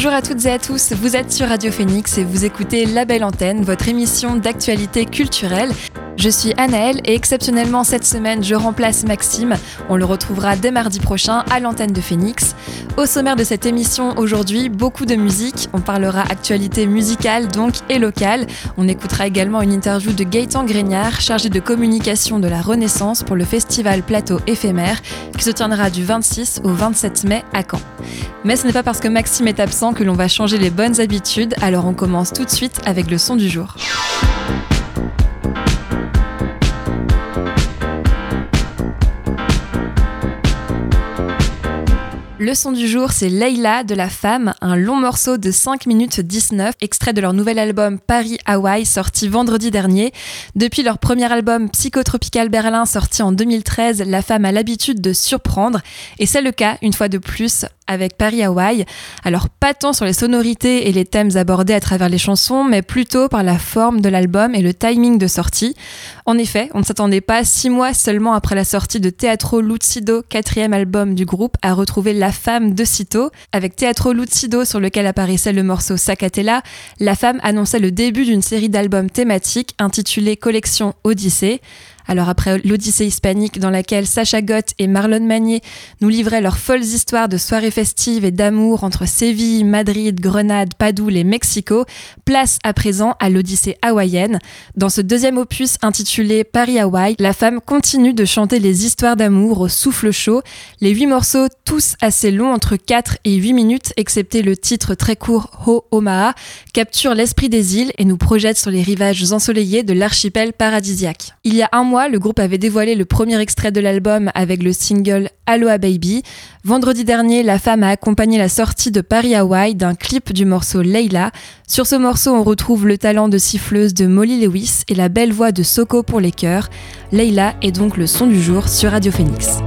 Bonjour à toutes et à tous, vous êtes sur Radio Phoenix et vous écoutez La Belle Antenne, votre émission d'actualité culturelle. Je suis Anaëlle et exceptionnellement cette semaine, je remplace Maxime. On le retrouvera dès mardi prochain à l'antenne de Phoenix. Au sommaire de cette émission aujourd'hui, beaucoup de musique. On parlera actualité musicale donc et locale. On écoutera également une interview de Gaëtan Grignard, chargé de communication de la Renaissance pour le festival Plateau éphémère qui se tiendra du 26 au 27 mai à Caen. Mais ce n'est pas parce que Maxime est absent que l'on va changer les bonnes habitudes, alors on commence tout de suite avec le son du jour. Le son du jour, c'est Leila de La Femme, un long morceau de 5 minutes 19, extrait de leur nouvel album Paris Hawaii, sorti vendredi dernier. Depuis leur premier album Psychotropical Berlin, sorti en 2013, La Femme a l'habitude de surprendre, et c'est le cas, une fois de plus, avec Paris Hawaii. Alors pas tant sur les sonorités et les thèmes abordés à travers les chansons, mais plutôt par la forme de l'album et le timing de sortie. En effet, on ne s'attendait pas six mois seulement après la sortie de Teatro Lucido, quatrième album du groupe, à retrouver La Femme de Cito. Avec Teatro Lucido sur lequel apparaissait le morceau Sacatella, La Femme annonçait le début d'une série d'albums thématiques intitulée Collection Odyssée. Alors après l'Odyssée hispanique dans laquelle Sacha Gott et Marlon Magnier nous livraient leurs folles histoires de soirées festives et d'amour entre Séville, Madrid, Grenade, Padoue et Mexico, place à présent à l'Odyssée hawaïenne. Dans ce deuxième opus intitulé Paris Hawaii, la femme continue de chanter les histoires d'amour au souffle chaud. Les huit morceaux, tous assez longs, entre 4 et 8 minutes, excepté le titre très court Ho Omaha, capturent l'esprit des îles et nous projettent sur les rivages ensoleillés de l'archipel paradisiaque. Il y a un mois, le groupe avait dévoilé le premier extrait de l'album avec le single Aloha Baby. Vendredi dernier, la femme a accompagné la sortie de Paris Hawaii d'un clip du morceau Leila. Sur ce morceau, on retrouve le talent de siffleuse de Molly Lewis et la belle voix de Soko pour les chœurs. Leila est donc le son du jour sur Radio Phoenix.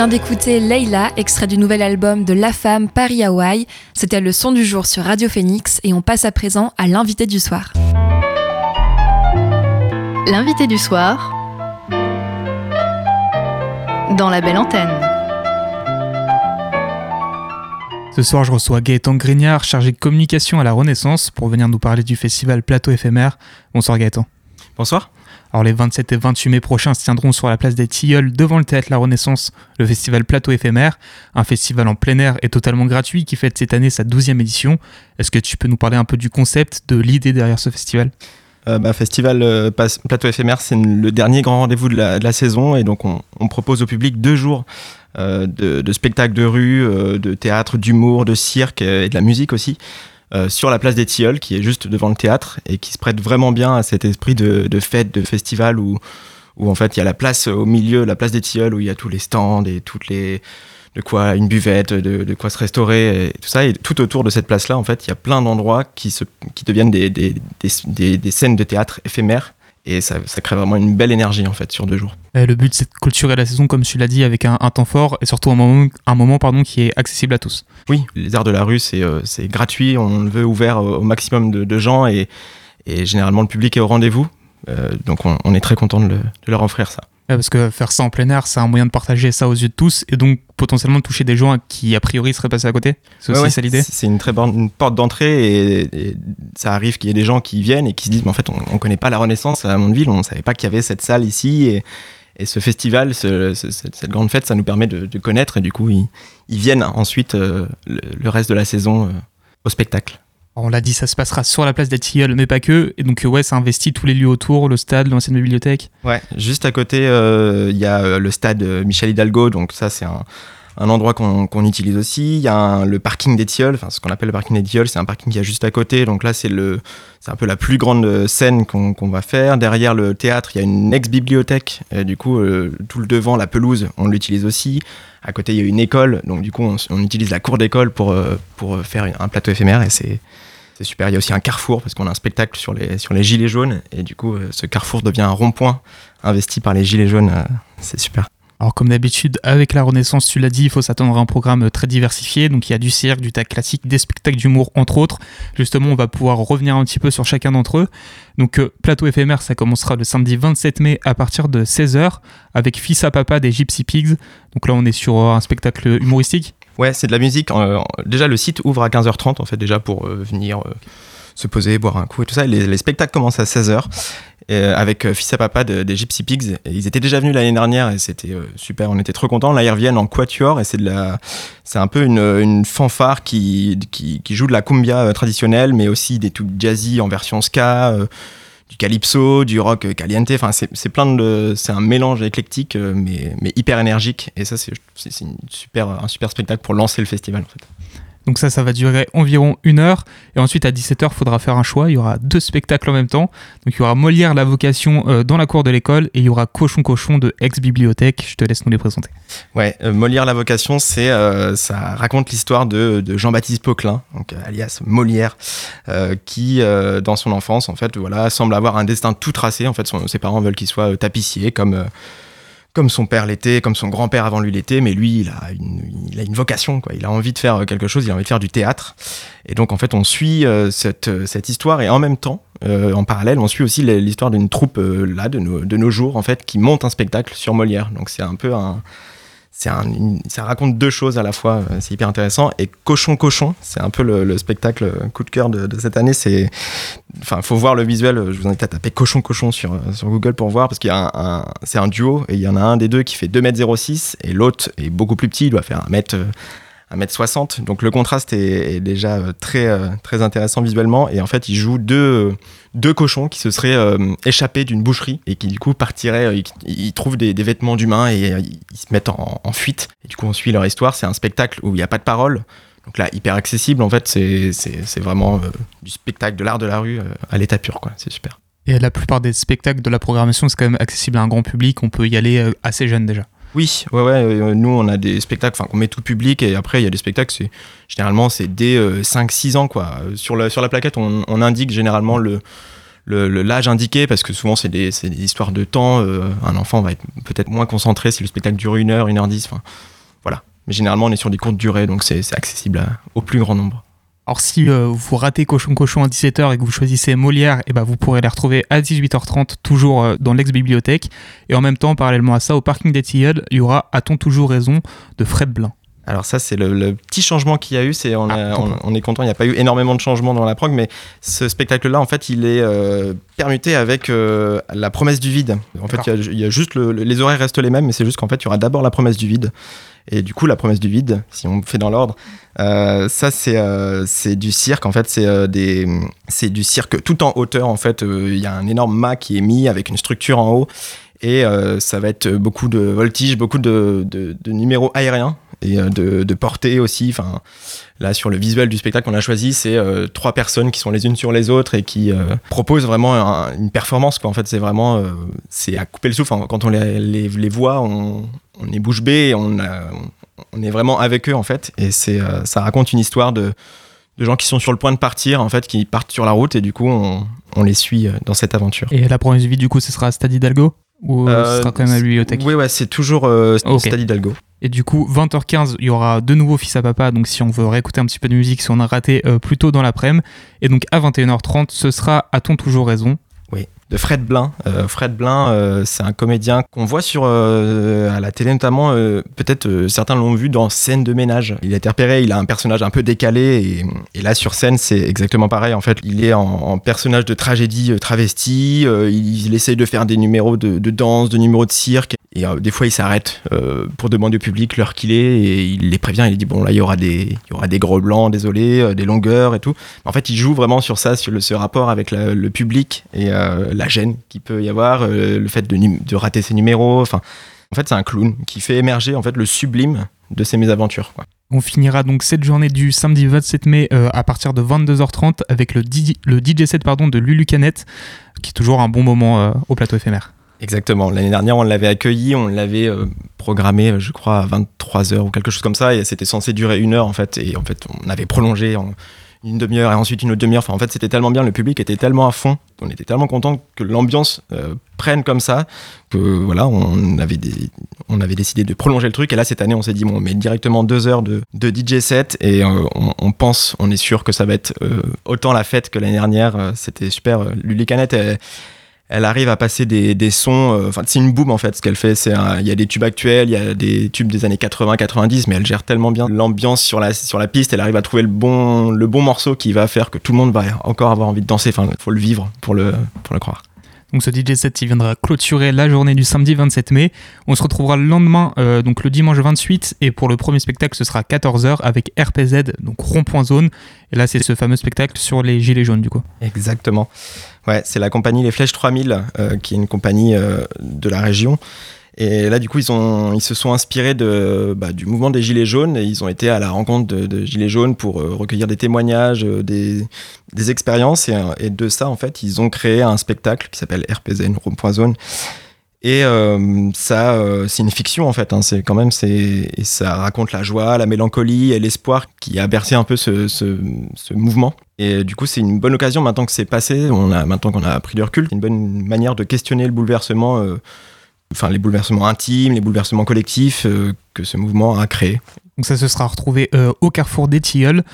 Vient d'écouter Leila, extrait du nouvel album de La Femme Paris Hawaï. C'était le son du jour sur Radio Phoenix et on passe à présent à l'invité du soir. L'invité du soir dans la belle antenne. Ce soir, je reçois Gaëtan Grignard, chargé de communication à la Renaissance, pour venir nous parler du festival Plateau éphémère. Bonsoir Gaëtan. Bonsoir. Alors les 27 et 28 mai prochains se tiendront sur la place des Tilleuls devant le théâtre La Renaissance le festival Plateau éphémère, un festival en plein air et totalement gratuit qui fête cette année sa 12e édition. Est-ce que tu peux nous parler un peu du concept, de l'idée derrière ce festival? Euh, bah, festival euh, Plateau éphémère, c'est le dernier grand rendez-vous de, la, saison et donc on, propose au public deux jours euh, de, de, spectacles de rue, de théâtre, d'humour, de cirque et de la musique aussi. Euh, sur la place des Tilleuls, qui est juste devant le théâtre et qui se prête vraiment bien à cet esprit de, fête, de festival où, où en fait il y a la place au milieu, la place des Tilleuls, où il y a tous les stands et toutes les de quoi une buvette, de, quoi se restaurer, et tout ça. Et tout autour de cette place-là, en fait, il y a plein d'endroits qui, se, qui deviennent des, des, des, des, scènes de théâtre éphémères et ça, crée vraiment une belle énergie en fait sur deux jours. le but c'est de clôturer la saison comme tu l'as dit avec un, temps fort et surtout un moment, un moment pardon, qui est accessible à tous. Oui, les arts de la rue c'est euh, gratuit, on le veut ouvert au, maximum de, gens et, et, généralement le public est au rendez-vous. Euh, donc on, est très content de, de leur offrir ça parce que faire ça en plein air, c'est un moyen de partager ça aux yeux de tous et donc potentiellement toucher des gens qui a priori seraient passés à côté. C'est aussi ça l'idée. C'est une très bonne porte d'entrée et, ça arrive qu'il y ait des gens qui viennent et qui se disent mais en fait on, ne connaît pas la Renaissance à Mondeville, on ne savait pas qu'il y avait cette salle ici et, ce festival, cette grande fête, ça nous permet de, connaître et du coup ils, viennent ensuite euh, le, reste de la saison euh, au spectacle on l'a dit, ça se passera sur la place des Tilleuls, mais pas que. Et donc, ouais, ça investit tous les lieux autour, le stade, l'ancienne bibliothèque. Ouais, juste à côté, euh, il y a euh, le stade euh, Michel Hidalgo, donc ça, c'est un, endroit qu'on utilise aussi. Il y a le parking des Tilleuls, enfin, ce qu'on appelle le parking des Tilleuls, c'est un parking qui est juste à côté. Donc là, c'est c'est un peu la plus grande scène qu'on va faire. Derrière le théâtre, il y a une ex-bibliothèque. Du coup, tout le devant, la pelouse, on l'utilise aussi. À côté, il y a une école. Donc, du coup, on, utilise la cour d'école pour, pour faire un plateau éphémère et c'est c'est super. Il y a aussi un carrefour parce qu'on a un spectacle sur les, sur les gilets jaunes et du coup, euh, ce carrefour devient un rond-point investi par les gilets jaunes. Euh, c'est super. Alors comme d'habitude, avec la Renaissance, tu l'as dit, il faut s'attendre à un programme très diversifié. Donc il y a du cirque, du théâtre classique, des spectacles d'humour, entre autres. Justement, on va pouvoir revenir un petit peu sur chacun d'entre eux. Donc euh, plateau éphémère, ça commencera le samedi 27 mai à partir de 16h avec Fils à Papa des Gypsy Pigs. Donc là, on est sur un spectacle humoristique. Ouais, c'est de la musique. Euh, déjà, le site ouvre à 15h30, en fait, déjà pour euh, venir se poser, boire un coup et tout ça. Les, les spectacles commencent à 16h avec Fils à Papa des Gypsy Pigs. Et ils étaient déjà venus l'année dernière et c'était super, on était trop contents. Là, ils reviennent en quatuor et c'est de la, c'est un peu une, fanfare qui, qui, joue de la cumbia traditionnelle, mais aussi des trucs jazzy en version ska du calypso, du rock caliente. Enfin, c'est plein de, c'est un mélange éclectique, mais, mais hyper énergique. Et ça, c'est super, un super spectacle pour lancer le festival. En fait. Donc ça, ça va durer environ une heure. Et ensuite, à 17h, il faudra faire un choix. Il y aura deux spectacles en même temps. Donc il y aura Molière, la vocation euh, dans la cour de l'école. Et il y aura Cochon Cochon de Ex-Bibliothèque. Je te laisse nous les présenter. Ouais, euh, Molière, la vocation, c'est, euh, ça raconte l'histoire de, Jean-Baptiste Poquelin, donc, alias Molière, qui, dans son enfance, en fait, voilà, semble avoir un destin tout tracé. En fait, ses parents veulent qu'il soit tapissier, comme comme son père l'était, comme son grand-père avant lui l'était, mais lui, il a, une, il a une vocation, quoi. Il a envie de faire quelque chose, il a envie de faire du théâtre. Et donc, en fait, on suit euh, cette, euh, cette, histoire et en même temps, euh, en parallèle, on suit aussi l'histoire d'une troupe là de nos, de nos jours, en fait, qui monte un spectacle sur Molière. Donc, c'est un peu un, un, ça raconte deux choses à la fois, euh, c'est hyper intéressant. Et Cochon Cochon, c'est un peu le, spectacle coup de cœur de, cette année. C'est, enfin, faut voir le visuel. Je vous invite à taper Cochon Cochon sur, sur Google pour voir, parce qu'il y a un, c'est un duo et il y en a un des deux qui fait 2m06 et l'autre est beaucoup plus petit, il doit faire 1m. 1m60. Donc le contraste est, déjà euh, très, euh, très intéressant visuellement. Et en fait, il joue deux, deux cochons qui se seraient euh, échappés d'une boucherie et qui du coup partiraient, ils, trouvent des, vêtements d'humains et ils se mettent en, fuite. Et du coup, on suit leur histoire. C'est un spectacle où il n'y a pas de parole. Donc là, hyper accessible. En fait, c'est vraiment du spectacle, de l'art de la rue à l'état pur. quoi. C'est super. Et la plupart des spectacles de la programmation, c'est quand même accessible à un grand public. On peut y aller assez jeune déjà. Oui, ouais, ouais. Euh, nous, on a des spectacles qu'on met tout public et après, il y a des spectacles, c'est, généralement, c'est dès 5-6 euh, ans. Quoi. Sur, la, sur la plaquette, on, indique généralement le, l'âge indiqué parce que souvent, c'est des, des histoires de temps. Euh, un enfant va être peut-être moins concentré si le spectacle dure une heure, une heure dix. voilà. Mais généralement, on est sur des courtes durées, donc c'est, accessible au plus grand nombre. Alors si euh, vous ratez Cochon Cochon à 17h et que vous choisissez Molière, et eh ben vous pourrez les retrouver à 18h30 toujours euh, dans l'ex-bibliothèque. Et en même temps, parallèlement à ça, au parking des Tilleuls, il y aura A-t-on toujours raison de Fred Blin. Alors ça, c'est le, petit changement qu'il y a eu. C'est on, ah, on, est content. Il n'y a pas eu énormément de changements dans la prog, mais ce spectacle-là, en fait, il est euh, permuté avec la promesse du vide. En fait, il y, a, juste les horaires restent les mêmes, mais c'est juste qu'en fait, il y aura d'abord la promesse du vide. Et du coup, la promesse du vide, si on fait dans l'ordre, euh, ça euh, c'est du cirque. En fait, c'est euh, des c'est du cirque tout en hauteur. En fait, il y a un énorme mât qui est mis avec une structure en haut. Et ça va être beaucoup de voltige, beaucoup de, de, de numéros aériens et de, de portée aussi. Enfin, là, sur le visuel du spectacle qu'on a choisi, c'est trois personnes qui sont les unes sur les autres et qui proposent vraiment une performance. Quoi. En fait, c'est vraiment c'est à couper le souffle. Quand on les, les, les voit, on, on est bouche bée et on, on est vraiment avec eux en fait. Et c'est, euh, ça raconte une histoire de, de, gens qui sont sur le point de partir en fait, qui partent sur la route et du coup on, on les suit euh, dans cette aventure. Et la première vie du coup ce sera Stade Hidalgo ou euh, ce sera quand même à la bibliothèque? Oui ouais c'est toujours Stade Hidalgo. Et du coup, 20h15, il y aura de nouveau Fils à Papa. Donc, si on veut réécouter un petit peu de musique, si on a raté plus tôt dans l'après-midi. Et donc, à 21h30, ce sera A-t-on toujours raison? De Fred Blin. Euh, Fred Blin, euh, c'est un comédien qu'on voit sur euh, à la télé notamment. Peut-être certains l'ont vu dans Scène de ménage. Il a été repéré, il a un personnage un peu décalé et, là sur scène c'est exactement pareil. En fait, il est en, personnage de tragédie travesti. Il, essaye de faire des numéros de, de danse, de numéros de cirque. Et des fois, il s'arrête pour demander au public l'heure qu'il est et il les prévient. Il dit bon là, il y aura des, y aura des gros blancs, désolé, des longueurs et tout. En fait, il joue vraiment sur ça, sur le, ce rapport avec le public et la gêne qu'il peut y avoir, euh, le fait de, de, rater ses numéros. Enfin, en fait, c'est un clown qui fait émerger en fait le sublime de ses mésaventures. Quoi. On finira donc cette journée du samedi 27 mai euh, à partir de 22h30 avec le, le DJ set pardon, de Lulu Canette, qui est toujours un bon moment euh, au plateau éphémère. Exactement. L'année dernière, on l'avait accueilli, on l'avait programmé, je crois, à 23h ou quelque chose comme ça, et c'était censé durer une heure en fait. Et en fait, on avait prolongé. En une demi-heure et ensuite une autre demi-heure. Enfin, en fait, c'était tellement bien, le public était tellement à fond, on était tellement content que l'ambiance euh, prenne comme ça que voilà, on avait, des, on avait décidé de prolonger le truc. Et là, cette année, on s'est dit, bon, on met directement deux heures de, de DJ set et euh, on, pense, on est sûr que ça va être euh, autant la fête que l'année dernière. C'était super. Luli Canette, elle arrive à passer des, des sons. euh, Enfin, c'est une boom en fait. Ce qu'elle fait, c'est il y a des tubes actuels, il y a des tubes des années 80-90, mais elle gère tellement bien l'ambiance sur la sur la piste. Elle arrive à trouver le bon le bon morceau qui va faire que tout le monde va encore avoir envie de danser. Enfin, faut le vivre pour le pour le croire. Donc ce DJ set il viendra clôturer la journée du samedi 27 mai. On se retrouvera le lendemain, euh, donc le dimanche 28, et pour le premier spectacle ce sera 14h avec RPZ, donc rond-point zone. Et là c'est ce fameux spectacle sur les gilets jaunes du coup. Exactement. Ouais, c'est la compagnie Les Flèches 3000, euh, qui est une compagnie euh, de la région. Et là, du coup, ils, ont, ils se sont inspirés de, bah, du mouvement des Gilets jaunes et ils ont été à la rencontre de, Gilets jaunes pour euh, recueillir des témoignages, des, expériences. Et, de ça, en fait, ils ont créé un spectacle qui s'appelle RPZN, Rond-Point Zone. Et euh, ça, euh, c'est une fiction en fait. hein. C'est quand même, c'est ça raconte la joie, la mélancolie et l'espoir qui a bercé un peu ce, ce, mouvement. Et du coup, c'est une bonne occasion maintenant que c'est passé. On a maintenant qu'on a pris du recul, une bonne manière de questionner le bouleversement, euh, enfin les bouleversements intimes, les bouleversements collectifs que ce mouvement a créé. Donc ça se sera retrouvé au carrefour des Tilleuls.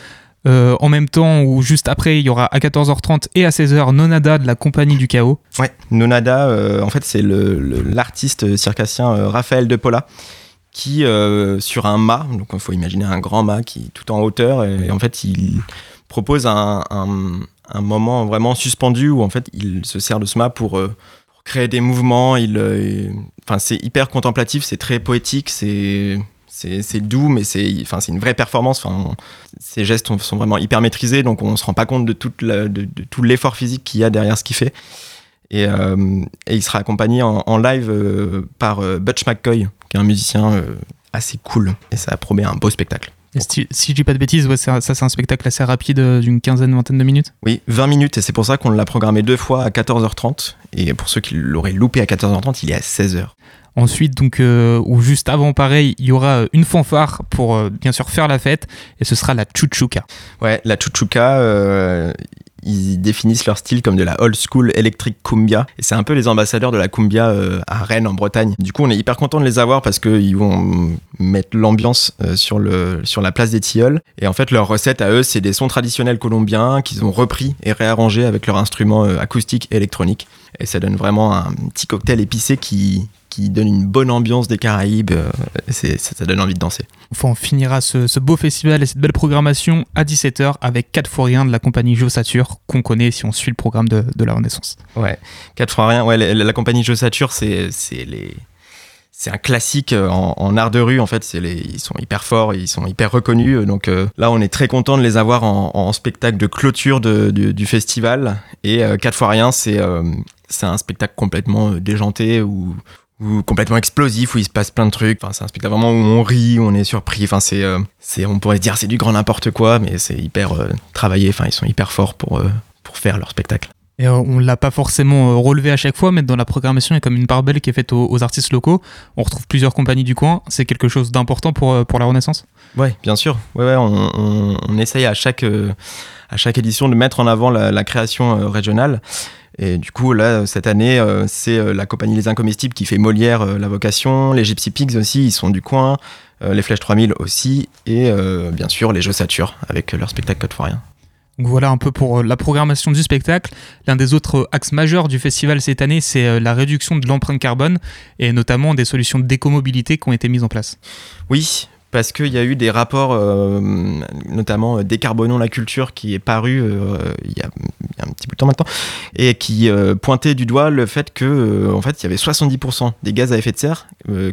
Euh, en même temps ou juste après, il y aura à 14h30 et à 16h Nonada de la Compagnie du Chaos. Ouais, Nonada, euh, en fait, c'est l'artiste circassien euh, Raphaël De Paula qui, sur un mât, donc il faut imaginer un grand mât qui est tout en hauteur, et, en fait, il propose un, un- moment vraiment suspendu où en fait, il se sert de ce mât pour, créer des mouvements. Il, enfin, c'est hyper contemplatif, c'est très poétique, c'est c'est doux, mais c'est enfin, une vraie performance. Enfin, on- ces gestes sont, sont vraiment hyper maîtrisés, donc on se rend pas compte de, toute la- de, de tout l'effort physique qu'il y a derrière ce qu'il fait. Et, euh, et il sera accompagné en, en live euh, par euh, Butch McCoy, qui est un musicien assez cool. Et ça promet un beau spectacle. Et si, si je dis pas de bêtises, ouais, ça c'est un spectacle assez rapide d'une quinzaine, vingtaine de minutes? Oui, 20 minutes, et c'est pour ça qu'on l'a programmé deux fois à 14h30. Et pour ceux qui l'auraient loupé à 14h30, il est à 16h. Ensuite, donc, euh, ou juste avant, pareil, il y aura euh, une fanfare pour euh, bien sûr faire la fête, et ce sera la Chuchuka. Ouais, la Chuchuka, ils définissent leur style comme de la old school electric cumbia. Et c'est un peu les ambassadeurs de la cumbia à Rennes, en Bretagne. Du coup, on est hyper content de les avoir parce qu'ils vont mettre l'ambiance sur, sur la place des Tilleuls. Et en fait, leur recette à eux, c'est des sons traditionnels colombiens qu'ils ont repris et réarrangés avec leur instrument euh, acoustique et électronique. Et ça donne vraiment un petit cocktail épicé qui, qui donne une bonne ambiance des Caraïbes. euh, c'est- ça, donne envie de danser. Enfin, on finira ce, ce beau festival et cette belle programmation à 17h avec 4 fois rien de la compagnie Josature, qu'on connaît si on suit le programme de, de la Renaissance. Ouais, 4 fois rien. Ouais, la, la compagnie Josature, c'est c'est les c'est un classique euh, en, en art de rue en fait. C'est les ils sont hyper forts, ils sont hyper reconnus. Donc euh, là, on est très content de les avoir en, en spectacle de clôture de- du, du festival. Et euh, 4 fois rien, c'est euh, c'est un spectacle complètement déjanté ou ou complètement explosif où il se passe plein de trucs. Enfin, c'est un spectacle vraiment où on rit, où on est surpris. Enfin, c'est euh, c'est on pourrait dire c'est du grand n'importe quoi, mais c'est hyper euh, travaillé. Enfin, ils sont hyper forts pour euh, pour faire leur spectacle. Et on l'a pas forcément relevé à chaque fois, mais dans la programmation, il y a comme une part belle qui est faite aux, aux artistes locaux. On retrouve plusieurs compagnies du coin. C'est quelque chose d'important pour, pour la Renaissance. Ouais, bien sûr. Ouais, ouais, on, on, on essaye à chaque, à chaque édition de mettre en avant la, la création régionale. Et du coup, là, cette année, euh, c'est euh, la compagnie Les Incomestibles qui fait Molière, euh, la vocation. Les Gypsy Pigs aussi, ils sont du coin. Les Flèches 3000 aussi. Et bien sûr, les Jeux Satur avec leur spectacle Code Foirien. Donc voilà un peu pour la programmation du spectacle. L'un des autres axes majeurs du festival cette année, c'est la réduction de l'empreinte carbone et notamment des solutions d'écomobilité qui ont été mises en place. Oui, parce qu'il y a eu des rapports, euh, notamment euh, Décarbonons la culture, qui est paru euh, il, y a, un petit bout de temps maintenant, et qui pointait du doigt le fait que, en fait, il y avait 70% des gaz à effet de serre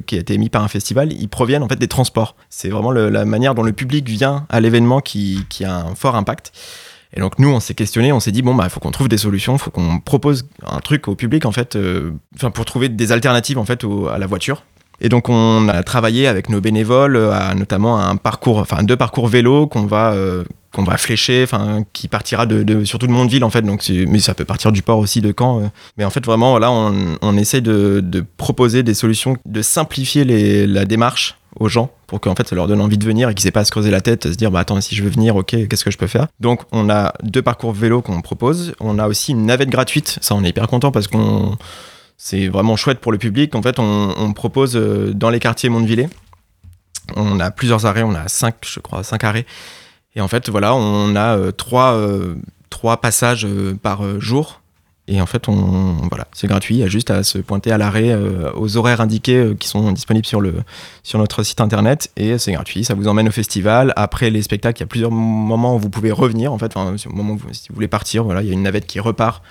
qui été émis par un festival, ils proviennent en fait des transports. C'est vraiment la manière dont le public vient à l'événement qui, a un fort impact. Et donc nous, on s'est questionné, on s'est dit bon bah il faut qu'on trouve des solutions, il faut qu'on propose un truc au public en fait, enfin pour trouver des alternatives en fait à la voiture. Et donc on a travaillé avec nos bénévoles euh, à notamment un parcours, enfin deux parcours vélo qu'on va euh, qu'on va flécher, enfin qui partira de, de surtout de Mondeville en fait. Donc mais ça peut partir du port aussi de Caen. euh. Mais en fait vraiment voilà, on, on essaie de, proposer des solutions, de simplifier la démarche aux gens pour qu'en fait ça leur donne envie de venir et qu'ils aient pas à se creuser la tête, à se dire bah attends si je veux venir, ok qu'est-ce que je peux faire? Donc on a deux parcours vélo qu'on propose. On a aussi une navette gratuite. Ça on est hyper content parce qu'on c'est vraiment chouette pour le public. En fait, on, propose euh, dans les quartiers Mondevillers. On a plusieurs arrêts, on a cinq, je crois, cinq arrêts. Et en fait, voilà, on a euh, trois, euh, trois passages par jour. Et en fait, on, voilà, c'est gratuit. Il y a juste à se pointer à l'arrêt aux horaires indiqués qui sont disponibles sur, le, sur notre site internet. Et c'est gratuit. Ça vous emmène au festival. Après les spectacles, il y a plusieurs moments où vous pouvez revenir. En fait, au moment où vous, si vous voulez partir, voilà, il y a une navette qui repart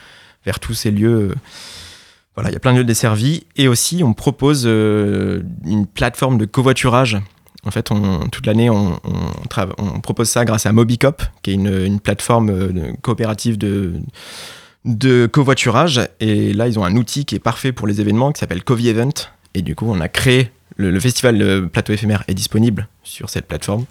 vers tous ces lieux. Voilà, il y a plein de lieux desservis. Et aussi, on propose euh, une plateforme de covoiturage. En fait, toute l'année, on, propose ça grâce à Mobicop, qui est une, plateforme coopérative de covoiturage. Et là, ils ont un outil qui est parfait pour les événements qui s'appelle Covi Event. Et du coup, on a créé le, festival le Plateau éphémère est disponible sur cette plateforme.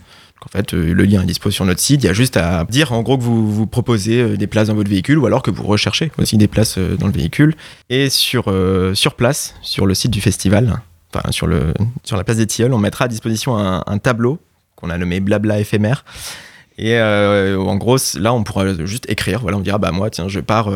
En fait, euh, le lien est disponible sur notre site. Il y a juste à dire en gros que vous, vous proposez euh, des places dans votre véhicule ou alors que vous recherchez aussi des places euh, dans le véhicule. Et sur, sur place, sur le site du festival, enfin sur, le, sur la place des Tilleuls, on mettra à disposition un, tableau qu'on a nommé Blabla éphémère et en gros, là, on pourra juste écrire. Voilà, on dira, bah moi, tiens, je pars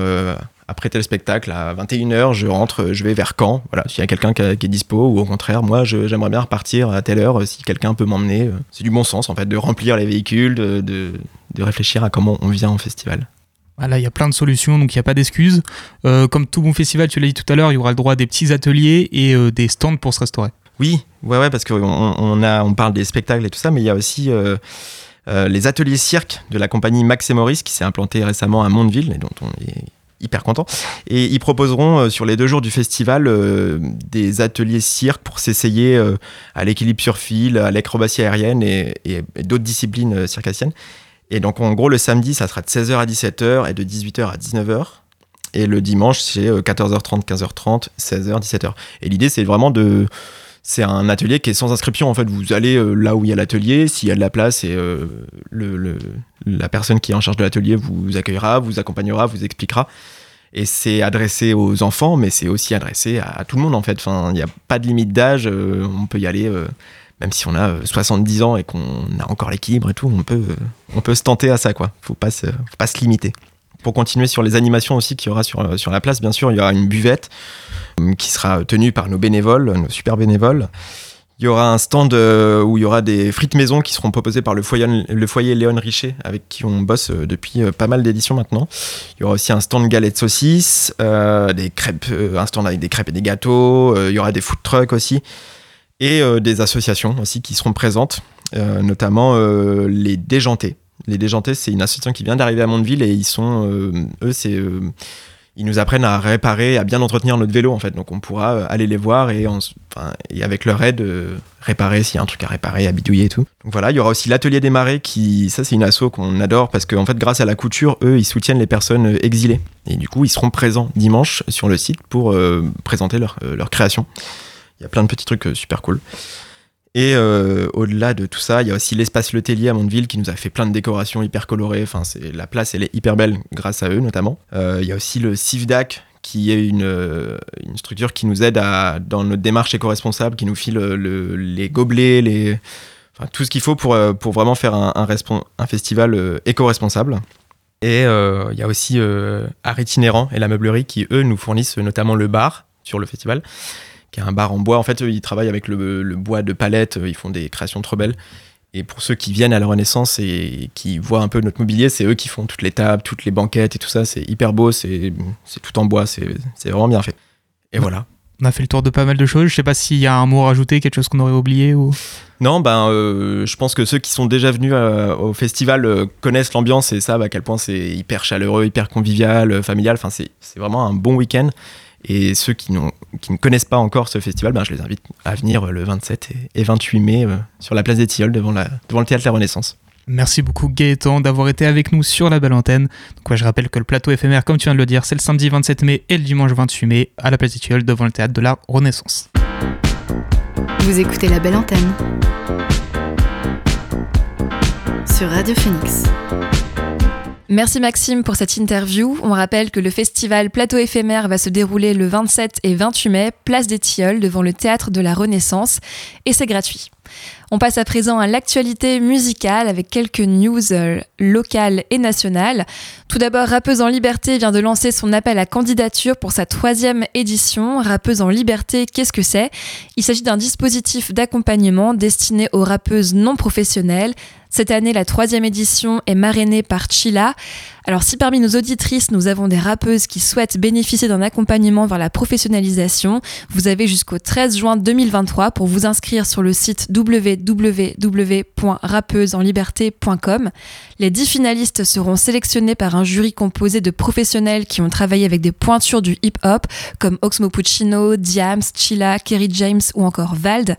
après tel spectacle à 21h, je rentre, je vais vers Caen. Voilà, s'il y a quelqu'un qui, est dispo, ou au contraire, moi, j'aimerais bien repartir à telle heure, si quelqu'un peut m'emmener. Euh, c'est du bon sens, en fait, de remplir les véhicules, de, de, de réfléchir à comment on vient au festival. Voilà, il y a plein de solutions, donc il n'y a pas d'excuses. comme tout bon festival, tu l'as dit tout à l'heure, il y aura le droit à des petits ateliers et des stands pour se restaurer. Oui, ouais, ouais, parce qu'on on a, on parle des spectacles et tout ça, mais il y a aussi euh, les ateliers cirque de la compagnie Max et Maurice qui s'est implanté récemment à Mondeville et dont on est hyper content. Et ils proposeront euh, sur les deux jours du festival euh, des ateliers cirque pour s'essayer à l'équilibre sur fil, à l'acrobatie aérienne et, d'autres disciplines circassiennes. Et donc en gros le samedi ça sera de 16h à 17h et de 18h à 19h. Et le dimanche c'est 14h30, 15h30, 16h, 17h. Et l'idée c'est vraiment de c'est un atelier qui est sans inscription. En fait, vous allez euh, là où il y a l'atelier, s'il y a de la place, et euh, la personne qui est en charge de l'atelier vous accueillera, vous accompagnera, vous expliquera. Et c'est adressé aux enfants, mais c'est aussi adressé à, tout le monde en fait. Enfin, il n'y a pas de limite d'âge, euh, on peut y aller, même si on a 70 ans et qu'on a encore l'équilibre et tout, on peut, on peut se tenter à ça quoi. Faut pas faut pas se limiter. Pour continuer sur les animations aussi qu'il y aura sur, sur la place, bien sûr, il y aura une buvette euh, qui sera tenue par nos bénévoles, nos super bénévoles. Il y aura un stand euh, où il y aura des frites maison qui seront proposées par le foyer, le foyer Léon Richet, avec qui on bosse euh, depuis pas mal d'éditions maintenant. Il y aura aussi un stand galettes saucisses, des crêpes, un stand avec des crêpes et des gâteaux. il y aura des food trucks aussi. Et des associations aussi qui seront présentes, notamment les Déjantés, les Déjantés, c'est une association qui vient d'arriver à Mondeville et ils sont, euh, eux, c'est, euh, ils nous apprennent à réparer, à bien entretenir notre vélo en fait. Donc on pourra euh, aller les voir et, avec leur aide réparer s'il y a un truc à réparer, à bidouiller et tout. Donc voilà, il y aura aussi l'atelier des marées qui, ça c'est une asso qu'on adore parce qu'en fait grâce à la couture, eux ils soutiennent les personnes exilées et du coup ils seront présents dimanche sur le site pour présenter leur création. Il y a plein de petits trucs super cool. Et euh, au-delà de tout ça, il y a aussi l'espace Le Tellier à Mondeville qui nous a fait plein de décorations hyper colorées. Enfin, c'est la place, elle est hyper belle grâce à eux notamment. Euh, il y a aussi le CIVDAC qui est une, euh, structure qui nous aide dans notre démarche éco-responsable, qui nous file le, les gobelets, tout ce qu'il faut pour, vraiment faire un, festival éco-responsable. Et il y a aussi Art Itinérant et la meublerie qui, eux, nous fournissent notamment le bar sur le festival qui est un bar en bois. En fait, ils travaillent avec le, bois de palette, ils font des créations trop belles. Et pour ceux qui viennent à la Renaissance et qui voient un peu notre mobilier, c'est eux qui font toutes les tables, toutes les banquettes et tout ça. C'est hyper beau, c'est tout en bois, c'est vraiment bien fait. Et voilà. On a fait le tour de pas mal de choses. Je sais pas s'il y a un mot à rajouter, quelque chose qu'on aurait oublié ou? Non, ben, euh, je pense que ceux qui sont déjà venus euh, au festival euh, connaissent l'ambiance et savent à quel point c'est hyper chaleureux, hyper convivial, familial. Enfin, c'est vraiment un bon week-end. Et ceux qui, qui, ne connaissent pas encore ce festival, ben, je les invite à venir le 27 et 28 mai euh, sur la place des Tilleuls devant, la, devant le théâtre La Renaissance. Merci beaucoup Gaëtan d'avoir été avec nous sur la belle antenne. Donc je rappelle que le plateau éphémère, comme tu viens de le dire, c'est le samedi 27 mai et le dimanche 28 mai à la place des Tilleuls devant le théâtre de la Renaissance. Vous écoutez la belle antenne sur Radio Phoenix. Merci Maxime pour cette interview. On rappelle que le festival Plateau éphémère va se dérouler le 27 et 28 mai, place des Tilleuls, devant le théâtre de la Renaissance, et c'est gratuit. On passe à présent à l'actualité musicale avec quelques news euh, locales et nationales. Tout d'abord, Rappeuse en Liberté vient de lancer son appel à candidature pour sa troisième édition. Rappeuse en Liberté, qu'est-ce que c'est? Il s'agit d'un dispositif d'accompagnement destiné aux rappeuses non professionnelles Cette année, la troisième édition est marrainée par Chila. Alors si parmi nos auditrices, nous avons des rappeuses qui souhaitent bénéficier d'un accompagnement vers la professionnalisation, vous avez jusqu'au 13 juin 2023 pour vous inscrire sur le site www.rappeusesenliberté.com. Les dix finalistes seront sélectionnés par un jury composé de professionnels qui ont travaillé avec des pointures du hip-hop comme Oxmo Puccino, Diams, Chilla, Kerry James ou encore Vald.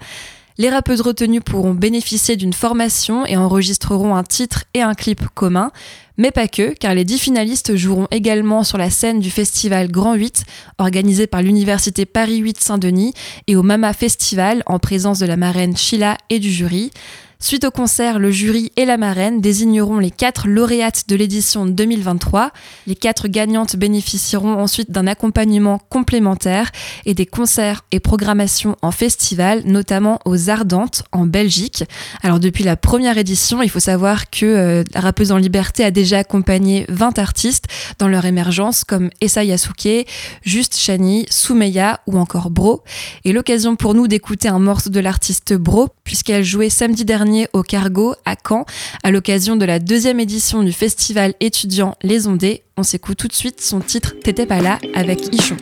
Les rappeuses retenues pourront bénéficier d'une formation et enregistreront un titre et un clip commun. Mais pas que, car les dix finalistes joueront également sur la scène du festival Grand 8, organisé par l'Université Paris 8 Saint-Denis, et au Mama Festival, en présence de la marraine Sheila et du jury. Suite au concert, le jury et la marraine désigneront les quatre lauréates de l'édition 2023. Les quatre gagnantes bénéficieront ensuite d'un accompagnement complémentaire et des concerts et programmations en festival, notamment aux Ardentes en Belgique. Alors depuis la première édition, il faut savoir que euh, la rappeuse en liberté a déjà accompagné 20 artistes dans leur émergence comme Essa Yasuke, Juste Shani, Soumeya ou encore Bro. Et l'occasion pour nous d'écouter un morceau de l'artiste Bro puisqu'elle jouait samedi dernier au Cargo à Caen à l'occasion de la deuxième édition du festival étudiant Les Ondées. On s'écoute tout de suite son titre T'étais pas là avec Ichon.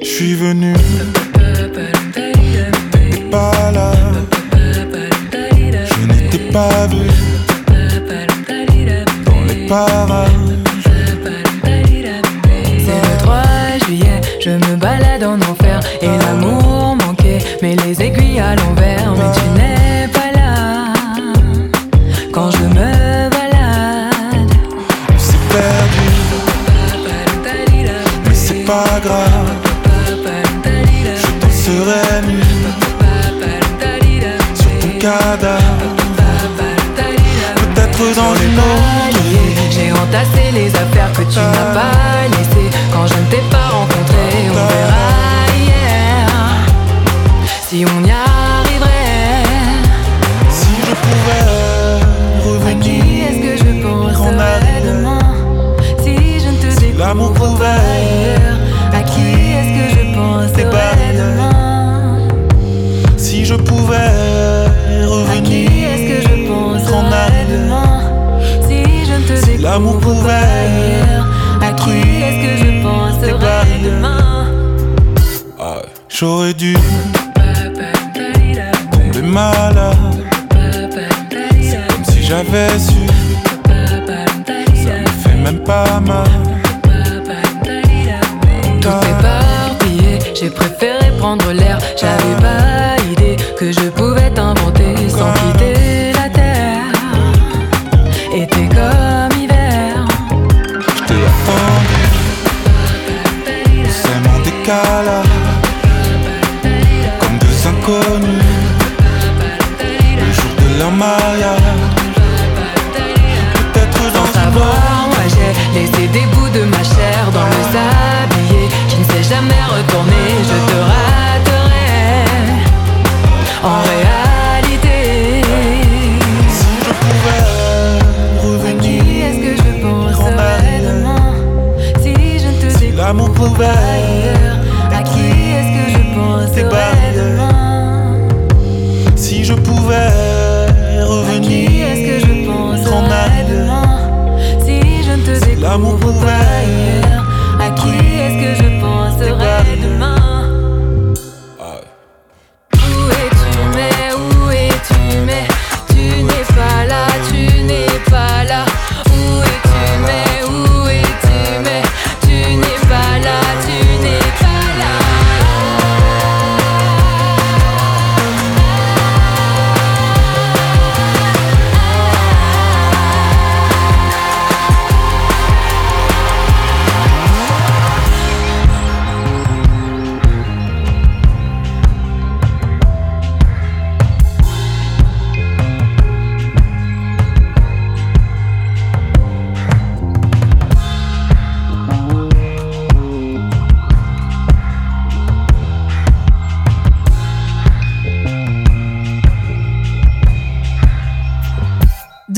Je suis venu, pas là, je n'étais pas vu dans les parages. Balade en enfer et l'amour manquait, mais les aiguilles à l'envers.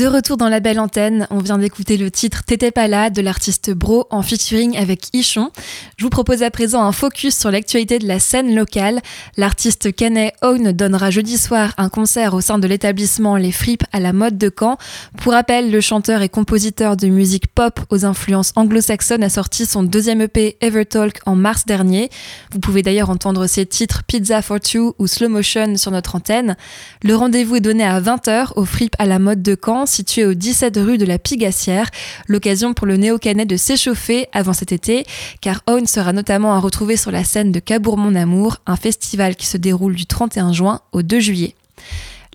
Retour dans la belle antenne, on vient d'écouter le titre T'étais pas là de l'artiste Bro en featuring avec Ichon. Je vous propose à présent un focus sur l'actualité de la scène locale. L'artiste Canet Own donnera jeudi soir un concert au sein de l'établissement Les Fripes à la mode de Caen. Pour rappel, le chanteur et compositeur de musique pop aux influences anglo-saxonnes a sorti son deuxième EP Evertalk en mars dernier. Vous pouvez d'ailleurs entendre ses titres Pizza for Two ou Slow Motion sur notre antenne. Le rendez-vous est donné à 20h au Fripes à la mode de Caen situé au 17 rue de la Pigassière. L'occasion pour le néo-canet de s'échauffer avant cet été, car Owen sera notamment à retrouver sur la scène de Cabourg Mon Amour, un festival qui se déroule du 31 juin au 2 juillet.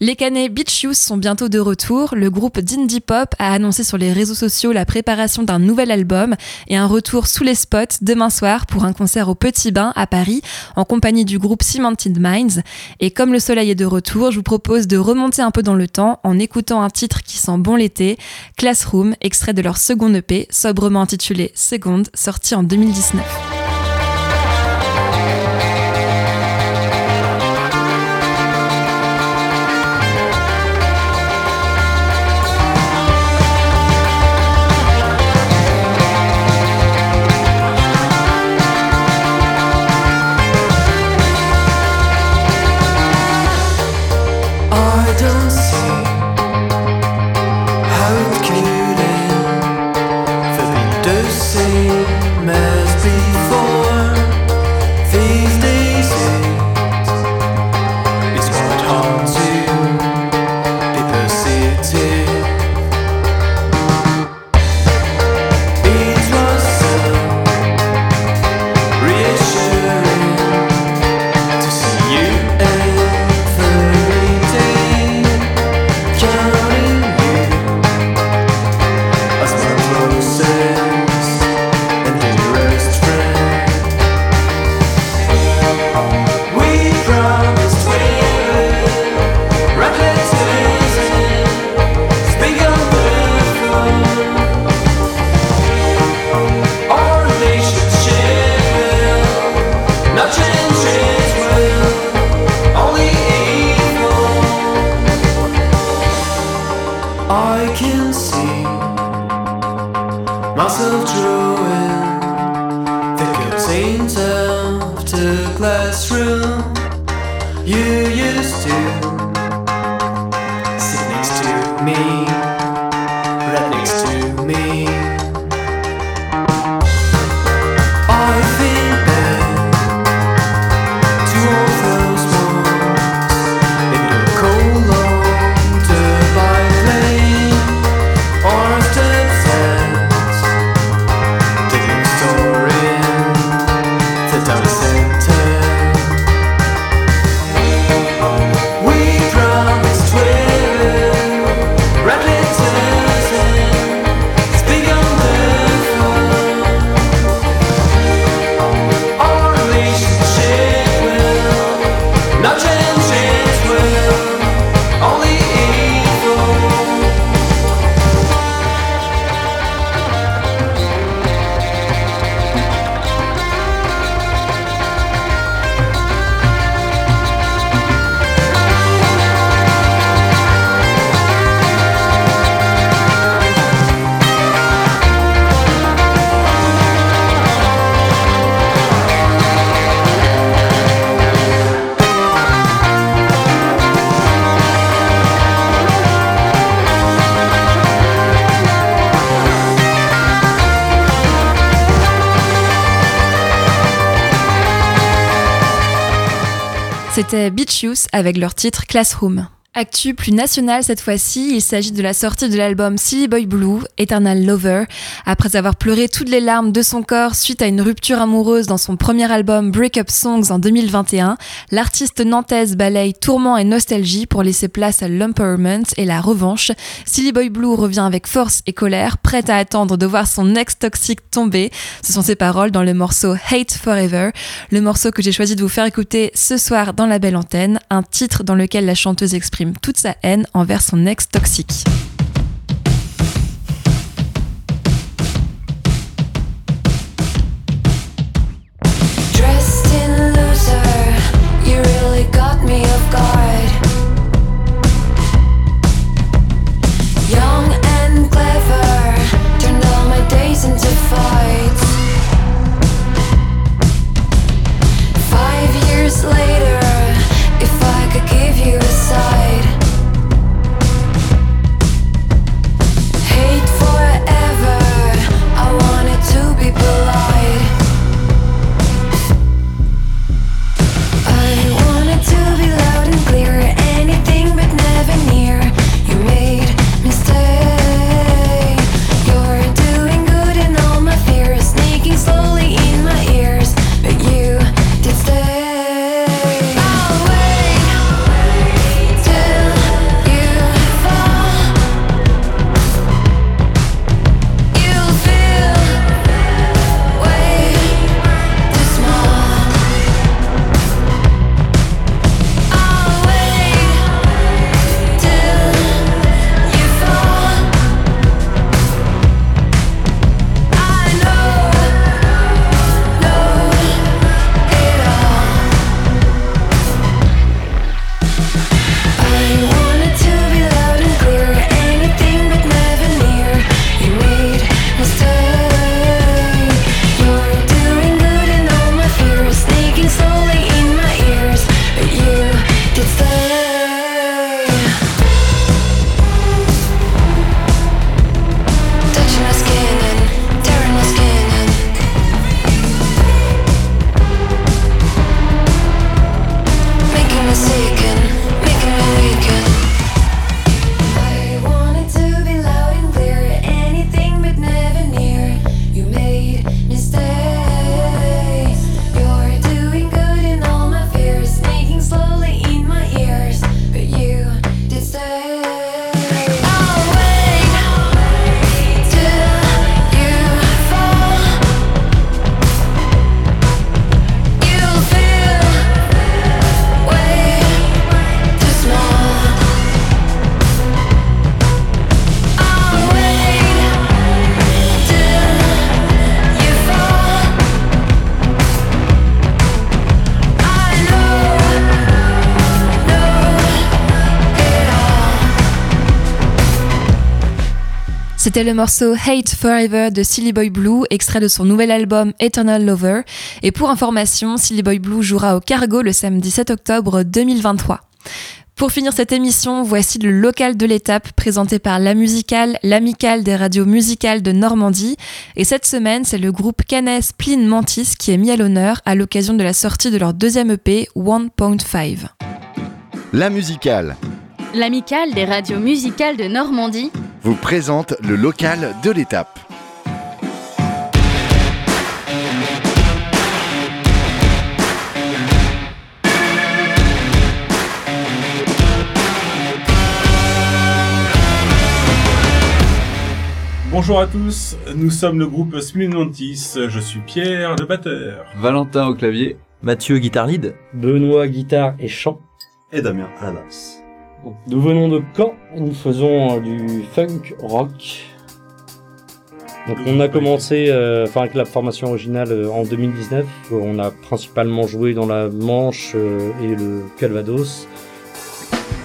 Les Canets Beach Youth sont bientôt de retour. Le groupe d'indie pop a annoncé sur les réseaux sociaux la préparation d'un nouvel album et un retour sous les spots demain soir pour un concert au Petit Bain à Paris en compagnie du groupe Cemented Minds. Et comme le soleil est de retour, je vous propose de remonter un peu dans le temps en écoutant un titre qui sent bon l'été, Classroom, extrait de leur second EP, sobrement intitulé Second, sorti en 2019. C'était Beach Youth avec leur titre Classroom. Actu plus national cette fois-ci, il s'agit de la sortie de l'album Silly Boy Blue, Eternal Lover. Après avoir pleuré toutes les larmes de son corps suite à une rupture amoureuse dans son premier album Break Up Songs en 2021, l'artiste nantaise balaye tourment et nostalgie pour laisser place à l'empowerment et la revanche. Silly Boy Blue revient avec force et colère, prête à attendre de voir son ex toxique tomber. Ce sont ses paroles dans le morceau Hate Forever, le morceau que j'ai choisi de vous faire écouter ce soir dans la belle antenne, un titre dans lequel la chanteuse exprime toute sa haine envers son ex toxique. C'était le morceau Hate Forever de Silly Boy Blue, extrait de son nouvel album Eternal Lover. Et pour information, Silly Boy Blue jouera au Cargo le samedi 7 octobre 2023. Pour finir cette émission, voici le local de l'étape présenté par La Musicale, l'amicale des radios musicales de Normandie. Et cette semaine, c'est le groupe Canes Pline Mantis qui est mis à l'honneur à l'occasion de la sortie de leur deuxième EP 1.5. La Musicale L'amicale des radios musicales de Normandie vous présente le local de l'étape. Bonjour à tous, nous sommes le groupe Splinontis, je suis Pierre, le batteur. Valentin au clavier. Mathieu, guitare lead. Benoît, guitare et chant. Et Damien à la basse. Nous venons de Caen, nous faisons du funk rock? Donc on a commencé euh, enfin avec la formation originale euh, en 2019. On a principalement joué dans la Manche euh, et le Calvados.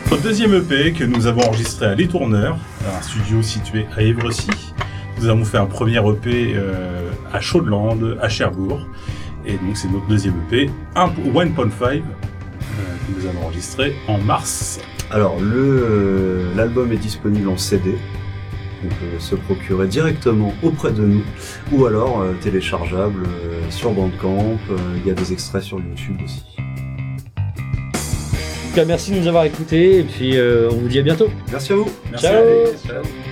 Notre deuxième EP que nous avons enregistré à Les Tourneurs, un studio situé à Évrecy. Nous avons fait un premier EP à Chaudeland, à Cherbourg. Et donc c'est notre deuxième EP, 1.5, que nous avons enregistré en mars. Alors le l'album est disponible en CD. On peut se procurer directement auprès de nous ou alors euh, téléchargeable euh, sur Bandcamp. Euh, Il y a des extraits sur YouTube aussi. En tout cas, merci de nous avoir écoutés et puis on vous dit à bientôt. Merci à vous. Merci Ciao. Ciao. Feel it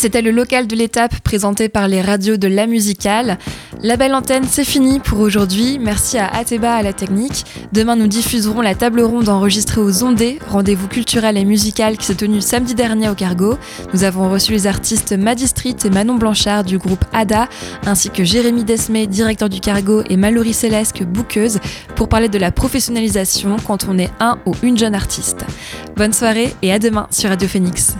C'était le local de l'étape présenté par les radios de la musicale. La belle antenne, c'est fini pour aujourd'hui. Merci à Ateba à la technique. Demain, nous diffuserons la table ronde enregistrée aux Ondées, rendez-vous culturel et musical qui s'est tenu samedi dernier au Cargo. Nous avons reçu les artistes Maddy Street et Manon Blanchard du groupe ADA, ainsi que Jérémy Desmé, directeur du Cargo, et Mallory Célesque, bouqueuse, pour parler de la professionnalisation quand on est un ou une jeune artiste. Bonne soirée et à demain sur Radio Phoenix.